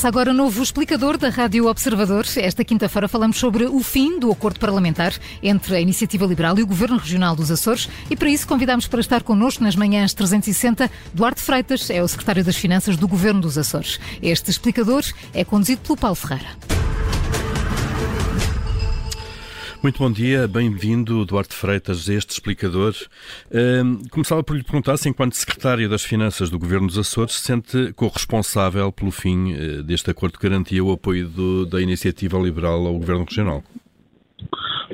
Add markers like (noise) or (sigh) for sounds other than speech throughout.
Começa agora o novo explicador da Rádio Observador. Esta quinta-feira falamos sobre o fim do acordo parlamentar entre a Iniciativa Liberal e o Governo Regional dos Açores e para isso convidamos para estar connosco nas manhãs 360 Duarte Freitas, é o Secretário das Finanças do Governo dos Açores. Este explicador é conduzido pelo Paulo Ferreira. Muito bom dia, bem-vindo, Duarte Freitas, este explicador. Uh, começava por lhe perguntar se, enquanto Secretário das Finanças do Governo dos Açores, se sente corresponsável pelo fim uh, deste acordo que garantia o apoio do, da iniciativa liberal ao Governo Regional.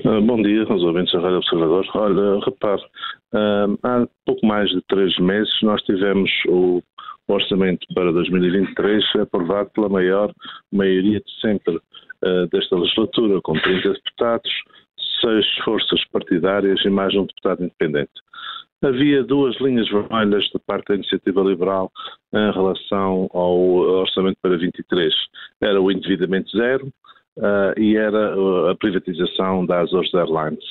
Uh, bom dia, aos ouvintes da Rádio Observador. Olha, repare, há pouco mais de três meses nós tivemos o orçamento para 2023 aprovado pela maior maioria de sempre uh, desta legislatura, com 30 deputados, seis forças partidárias e mais um deputado independente. Havia duas linhas vermelhas da parte da iniciativa liberal em relação ao orçamento para 23. Era o endividamento zero uh, e era a privatização das Azores Airlines.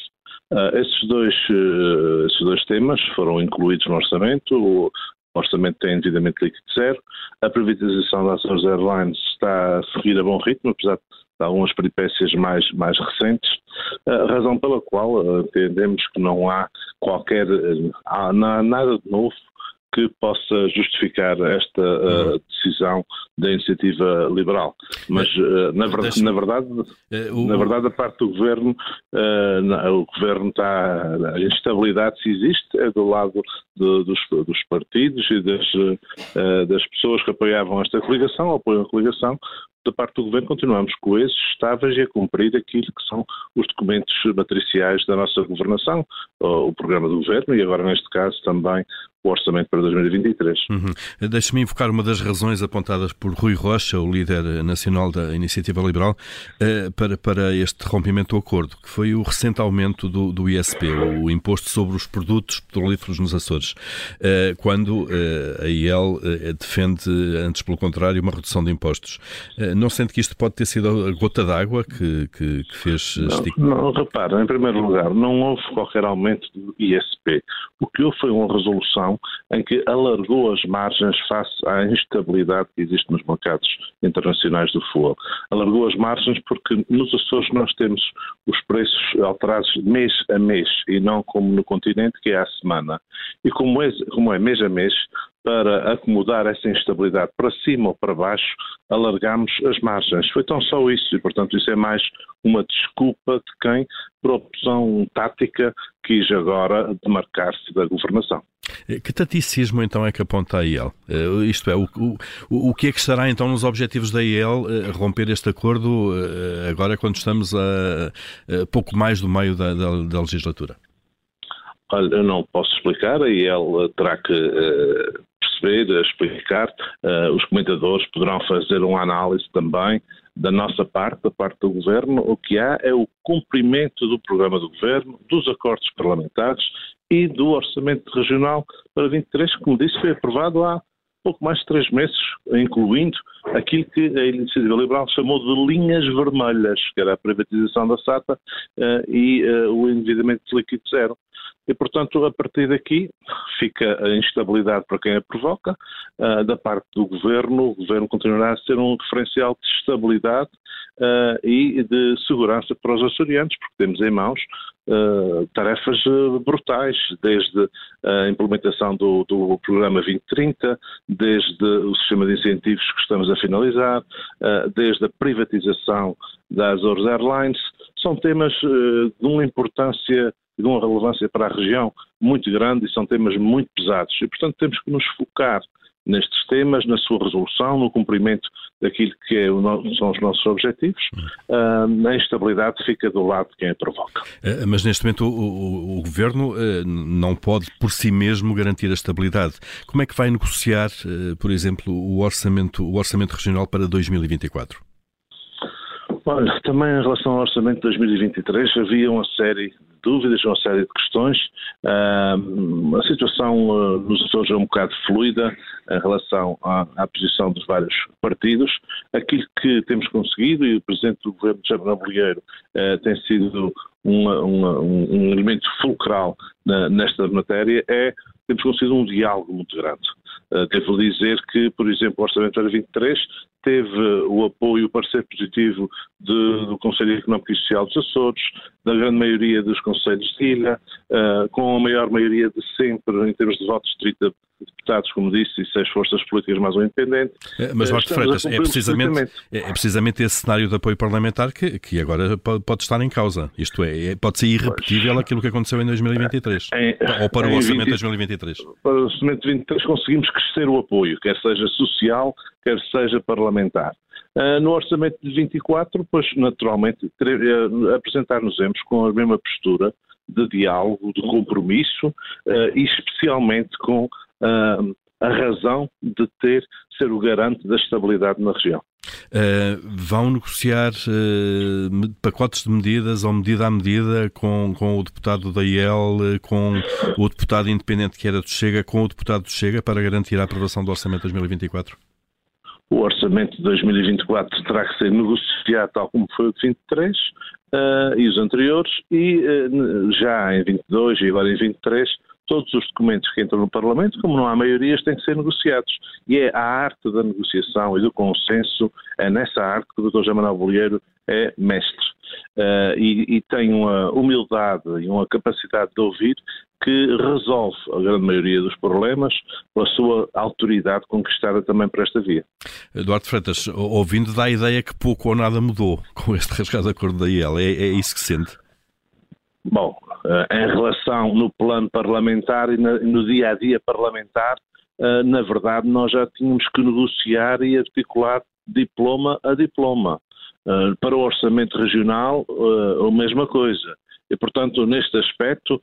Uh, esses, dois, uh, esses dois temas foram incluídos no orçamento. O orçamento tem endividamento líquido zero. A privatização das Azores Airlines está a seguir a bom ritmo, apesar de algumas peripécias mais, mais recentes, a razão pela qual uh, entendemos que não há qualquer, uh, não há nada de novo que possa justificar esta uh, decisão da iniciativa liberal. Mas, uh, na, ver na, verdade, uh, na verdade, a parte do governo, o governo está. A instabilidade, se existe, é do lado de, dos, dos, partidos e das, das pessoas que apoiavam esta coligação, apoiam a coligação, da parte do Governo continuamos coesos, estáveis e a cumprir aquilo que são os documentos matriciais da nossa governação, o programa do Governo e agora, neste caso, também o orçamento para 2023. Uhum. Deixe-me invocar uma das razões apontadas por Rui Rocha, o líder nacional da Iniciativa Liberal, eh, para, para este rompimento do acordo, que foi o recente aumento do, do ISP, o Imposto sobre os Produtos Petrolíferos nos Açores, eh, quando eh, a IEL defende, antes pelo contrário, uma redução de impostos. Não sente que isto pode ter sido a gota d'água que, que, que, fez não, não, repara, em primeiro lugar, não houve qualquer aumento do ISP. O que houve foi uma resolução em que alargou as margens face à instabilidade que existe nos mercados internacionais do fogo. Alargou as margens porque nos Açores nós temos os preços alterados mês a mês e não como no continente, que é à semana. E como é, como é mês a mês, para acomodar essa instabilidade para cima ou para baixo, alargamos as margens. Foi tão só isso, e portanto isso é mais uma desculpa de quem, por opção tática, quis agora demarcar-se da governação. Eh, que taticismo então é que aponta a IEL? Uh, isto é, o, o, o que é que estará então nos objetivos da IEL uh, romper este acordo uh, agora quando estamos a pouco mais do meio da, da, da, legislatura? Olha, eu não posso explicar, a IEL terá que perceber, explicar, os comentadores poderão fazer uma análise também da nossa parte, da parte do Governo, o que há é o cumprimento do programa do Governo, dos acordos parlamentares e do Orçamento Regional para 23, que, como disse, foi aprovado há pouco mais de três meses, incluindo aquilo que a Iniciativa Liberal chamou de linhas vermelhas, que era a privatização da SATA uh, e uh, o endividamento de líquido zero. E, portanto, a partir daqui fica a instabilidade para quem a provoca. Uh, da parte do governo, o governo continuará a ser um referencial de estabilidade uh, e de segurança para os açorianos, porque temos em mãos uh, tarefas brutais, desde a implementação do, do, programa 2030, desde o sistema de incentivos que estamos a finalizar, desde a privatização das Azores Airlines. São temas de uma importância de uma relevância para a região muito grande e são temas muito pesados. E, portanto, temos que nos focar nestes temas, na sua resolução, no cumprimento daquilo que é são os nossos objetivos, uh, a instabilidade fica do lado de quem a provoca. Uh, mas neste momento o, o, o Governo uh, não pode por si mesmo garantir a estabilidade. Como é que vai negociar, por exemplo, o orçamento, o orçamento regional para 2024? Olha, também em relação ao orçamento de 2023 havia uma série dúvidas, uma série de questões. Uh, a situação uh, nos Açores é um bocado fluida em relação à, à, posição dos vários partidos. Aquilo que temos conseguido, e o Presidente do Governo, Jair Bolieiro, uh, tem sido uma, uma, um, elemento fulcral na, nesta matéria, é temos conseguido um diálogo muito grande. devo dizer que, por exemplo, o Orçamento para 23 teve o apoio, o parecer positivo de, do Conselho Económico e Social dos Açores, da grande maioria dos conselhos de ilha, uh, com a maior maioria de sempre, em termos de votos, 30 deputados, como disse, e seis forças políticas mais um independente. É, mas, Jorge Freitas, é precisamente, é, é precisamente esse cenário de apoio parlamentar que, que agora pode estar em causa. Isto é, é pode ser irrepetível pois. aquilo que aconteceu em 2023. Em, ou para o orçamento de 2023. Para o orçamento de 2023 conseguimos crescer o apoio, quer seja social, quer seja parlamentar. Uh, no orçamento de 24, pois naturalmente uh, apresentar-nos-emos com a mesma postura de diálogo, de compromisso uh, e especialmente com uh, a razão de ter ser o garante da estabilidade na região. Uh, vão negociar uh, pacotes de medidas ou medida a medida com, com o deputado da IEL, com o deputado independente que era do Chega, com o deputado do Chega para garantir a aprovação do Orçamento 2024? O Orçamento de 2024 terá que ser negociado tal como foi o de 23 uh, e os anteriores e já em 22 e agora em 23 todos os documentos que entram no Parlamento, como não há maiorias, têm que ser negociados. E é a arte da negociação e do consenso, é nessa arte que o Dr. José Manuel Bolheiro é mestre. Uh, e, e, tem uma humildade e uma capacidade de ouvir que resolve a grande maioria dos problemas pela sua autoridade conquistada também por esta via. Eduardo Freitas, ouvindo dá a ideia que pouco ou nada mudou com este (laughs) rasgado acordo da IEL. É, é isso que sente? Bom, eh, em relação no plano parlamentar e no dia a dia parlamentar, eh, na verdade nós já tínhamos que negociar e articular diploma a diploma. Eh, para o orçamento regional, a mesma coisa. E, portanto, neste aspecto,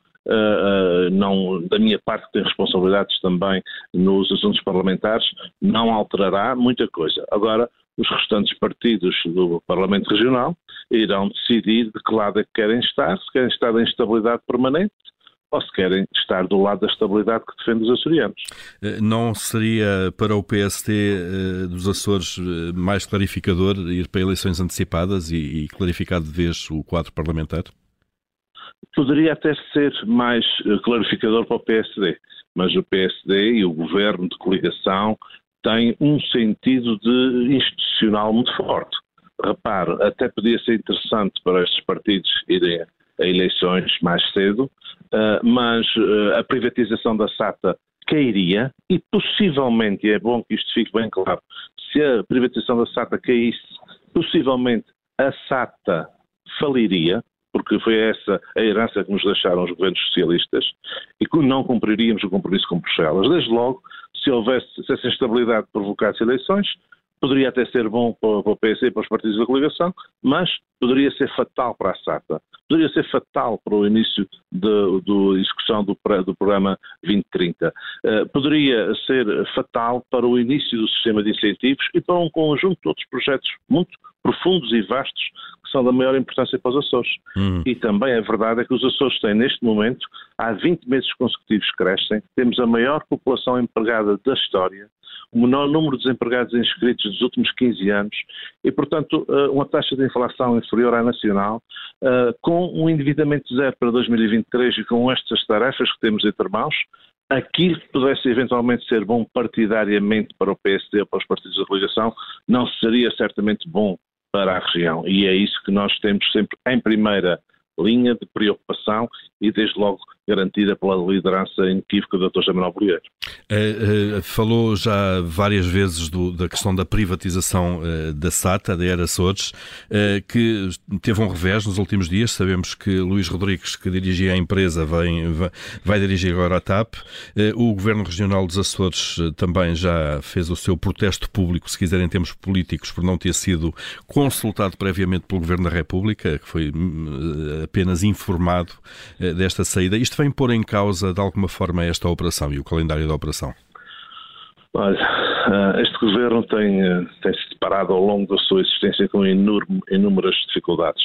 não, da minha parte, que tem responsabilidades também nos assuntos parlamentares, não alterará muita coisa. Agora, os restantes partidos do Parlamento Regional irão decidir de que lado é que querem estar, se querem estar em estabilidade permanente ou se querem estar do lado da estabilidade que defende os açorianos. Eh, não seria para o PST eh, dos Açores eh, mais clarificador ir para eleições antecipadas e, clarificar de vez o quadro parlamentar? Poderia até ser mais clarificador para o PSD, mas o PSD e o governo de coligação têm um sentido de institucional muito forte. Repare, até podia ser interessante para estes partidos irem a eleições mais cedo, uh, mas uh, a privatização da SATA cairia e possivelmente, e é bom que isto fique bem claro, se a privatização da SATA caísse, possivelmente a SATA faliria, porque foi essa a herança que nos deixaram os governos socialistas, e que não cumpriríamos o compromisso com Bruxelas. Desde logo, se houvesse, se essa instabilidade provocasse eleições, poderia até ser bom para, para o PS e para os partidos da coligação, mas poderia ser fatal para a SATA, poderia ser fatal para o início da execução do, do, programa 2030, uh, eh, poderia ser fatal para o início do sistema de incentivos e para um conjunto de outros projetos muito profundos e vastos que são da maior importância para os Açores. Hum. E também a verdade é que os Açores têm, neste momento, há 20 meses consecutivos que crescem, temos a maior população empregada da história, o menor número de desempregados inscritos dos últimos 15 anos e, portanto, eh, uma taxa de inflação inferior à nacional, eh, com um endividamento zero para 2023 e com estas tarefas que temos entre mãos, aquilo que pudesse eventualmente ser bom partidariamente para o PSD ou para os partidos da coligação, não seria certamente bom para a região. E é isso que nós temos sempre em primeira linha de preocupação e, desde logo, garantida pela liderança inequívoca do Dr. José Manuel. Uh, uh, falou já várias vezes do, da questão da privatização uh, da SATA, da Era Açores, que teve um revés nos últimos dias. Sabemos que Luís Rodrigues, que dirigia a empresa, vem, vai, vai dirigir agora a TAP. o Governo Regional dos Açores também já fez o seu protesto público, se quiserem, em termos políticos, por não ter sido consultado previamente pelo Governo da República, que foi hum, apenas informado desta saída. Isto vem pôr em causa, de alguma forma, esta operação e o calendário da operação? Olha, eh, este governo tem, eh, tem se deparado ao longo da sua existência com enorme, inúmeras dificuldades.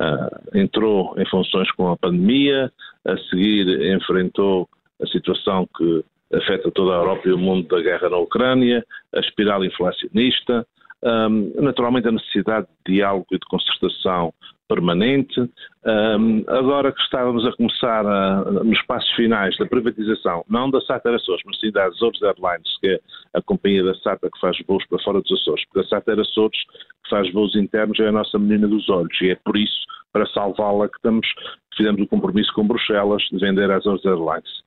Uh, entrou em funções com a pandemia, a seguir enfrentou a situação que afeta toda a Europa e o mundo da guerra na Ucrânia, a espiral inflacionista, Um, naturalmente, a necessidade de diálogo e de concertação permanente. Um, agora que estávamos a começar a, nos passos finais da privatização, não da SATA Açores, mas sim da Azores Airlines, que é a companhia da SATA que faz voos para fora dos Açores, porque a SATA Açores, que faz voos internos, é a nossa menina dos olhos e é por isso, para salvá-la, que estamos, fizemos o compromisso com Bruxelas de vender a Azores Airlines.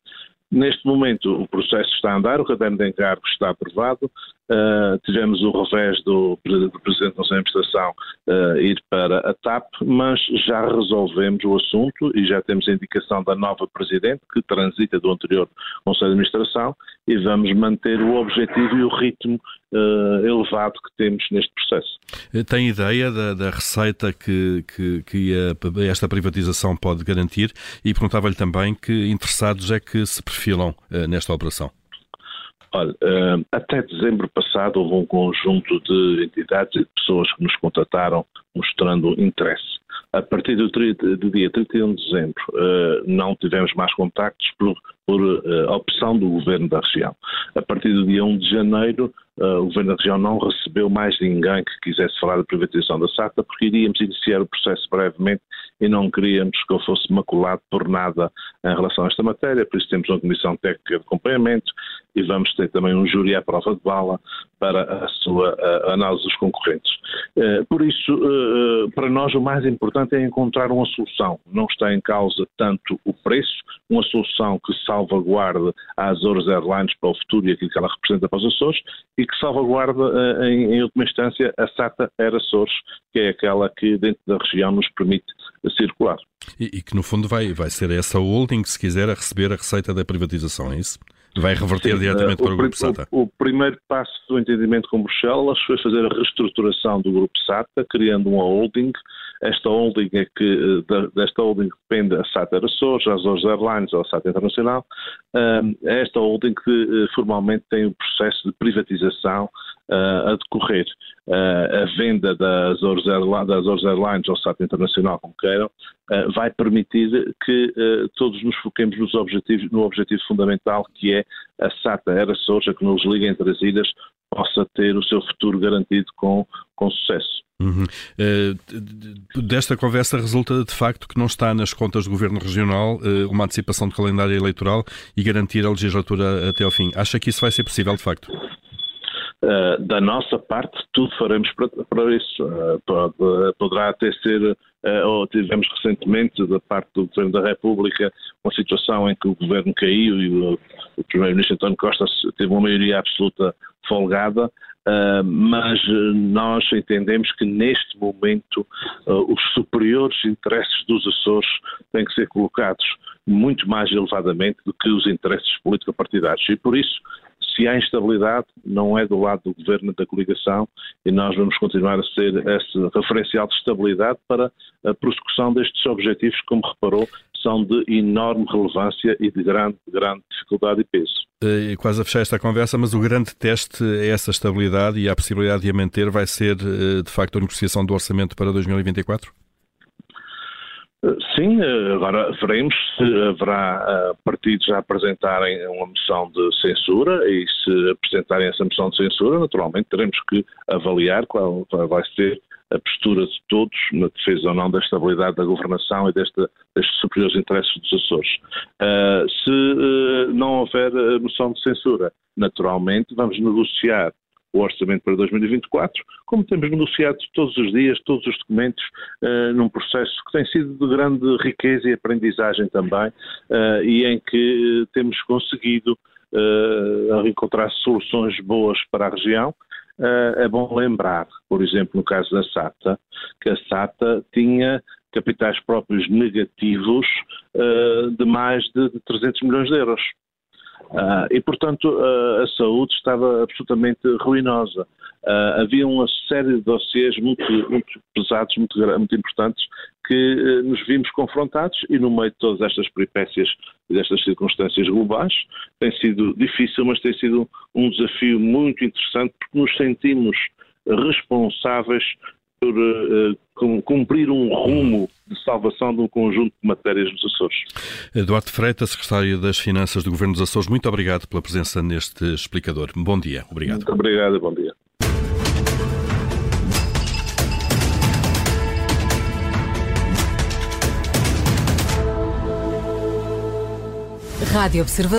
Neste momento o processo está a andar, o caderno de encargo está aprovado, uh, tivemos o revés do, do Presidente da de Administração uh, ir para a TAP, mas já resolvemos o assunto e já temos a indicação da nova Presidente, que transita do anterior Conselho de Administração, e vamos manter o objetivo e o ritmo uh, elevado que temos neste processo. Tem ideia da, da receita que, que, que a, esta privatização pode garantir e perguntava-lhe também que interessados é que se perfilam nesta operação. Olha, uh, até dezembro passado houve um conjunto de entidades e de pessoas que nos contataram mostrando interesse. A partir do, do dia 31 de dezembro uh, não tivemos mais contactos por, por uh, opção do Governo da região. A partir do dia 1 de janeiro uh, o Governo da região não recebeu mais ninguém que quisesse falar da privatização da SATA, porque iríamos iniciar o processo brevemente e não queríamos que eu fosse maculado por nada em relação a esta matéria, por isso temos uma comissão técnica de acompanhamento e vamos ter também um júri à prova de bala para a sua análise dos concorrentes. Uh, por isso, uh, para nós o mais importante é encontrar uma solução. Não está em causa tanto o preço, uma solução que salvaguarde a Azores Airlines para o futuro e aquilo que ela representa para os Açores e que salvaguarda, eh, em, em última instância, a SATA Air Açores, que é aquela que dentro da região nos permite circular. E, e, que no fundo vai, vai ser essa holding, se quiser, a receber a receita da privatização, é isso? Vai reverter Sim, diretamente uh, para o, o Grupo SATA? O, o, primeiro passo do entendimento com Bruxelas foi fazer a reestruturação do Grupo SATA, criando uma holding. Esta holding é que, eh, desta holding depende a SATA Açores, a Azores Airlines ou a SATA Internacional. Uh, esta holding que uh, formalmente tem o processo de privatização uh, a decorrer. Uh, a venda das Azores, Airlines, ao SATA Internacional, como queiram, uh, vai permitir que todos nos foquemos nos objetivos, no objetivo fundamental que é a SATA Era Açores, que nos liga entre as ilhas, possa ter o seu futuro garantido com, com sucesso. Uhum. Uh, desta conversa resulta de facto que não está nas contas do Governo Regional uh, uma antecipação de calendário eleitoral e garantir a legislatura até ao fim. Acha que isso vai ser possível de facto? Uh, da nossa parte, tudo faremos para, para isso. Uh, pode, poderá até ser, uh, ou tivemos recentemente, da parte do Governo da República, uma situação em que o Governo caiu e o, o Primeiro-Ministro António Costa teve uma maioria absoluta folgada, mas nós entendemos que neste momento os superiores interesses dos Açores têm que ser colocados muito mais elevadamente do que os interesses político-partidários. E por isso se há instabilidade, não é do lado do governo da coligação e nós vamos continuar a ser esse referencial de estabilidade para a prossecução destes objetivos, como reparou, são de enorme relevância e de grande, grande dificuldade e peso. E quase a fechar esta conversa, mas o grande teste é essa estabilidade e a possibilidade de a manter vai ser, eh, de facto, a negociação do orçamento para 2024? Sim, agora veremos se haverá eh, partidos a apresentarem uma moção de censura e se apresentarem essa moção de censura, naturalmente teremos que avaliar qual vai ser a postura de todos na defesa ou não da estabilidade da governação e desta, destes superiores interesses dos Açores. Uh, se uh, não houver moção de censura, naturalmente vamos negociar o orçamento para 2024, como temos negociado todos os dias, todos os documentos, uh, num processo que tem sido de grande riqueza e aprendizagem também, uh, e em que temos conseguido uh, encontrar soluções boas para a região. é bom lembrar, por exemplo, no caso da SATA, que a SATA tinha capitais próprios negativos de mais de 300 milhões de euros. Uh, e, portanto, a saúde estava absolutamente ruinosa. Uh, havia uma série de dossiês muito, muito pesados, muito, muito importantes, que nos vimos confrontados e, no meio de todas estas peripécias e destas circunstâncias globais, tem sido difícil, mas tem sido um desafio muito interessante, porque nos sentimos responsáveis eh, cumprir um rumo de salvação de um conjunto de matérias nos Açores. Eduardo Freitas, Secretário das Finanças do Governo dos Açores, muito obrigado pela presença neste explicador. Bom dia. Obrigado. Muito obrigado. Bom dia. Rádio Observador.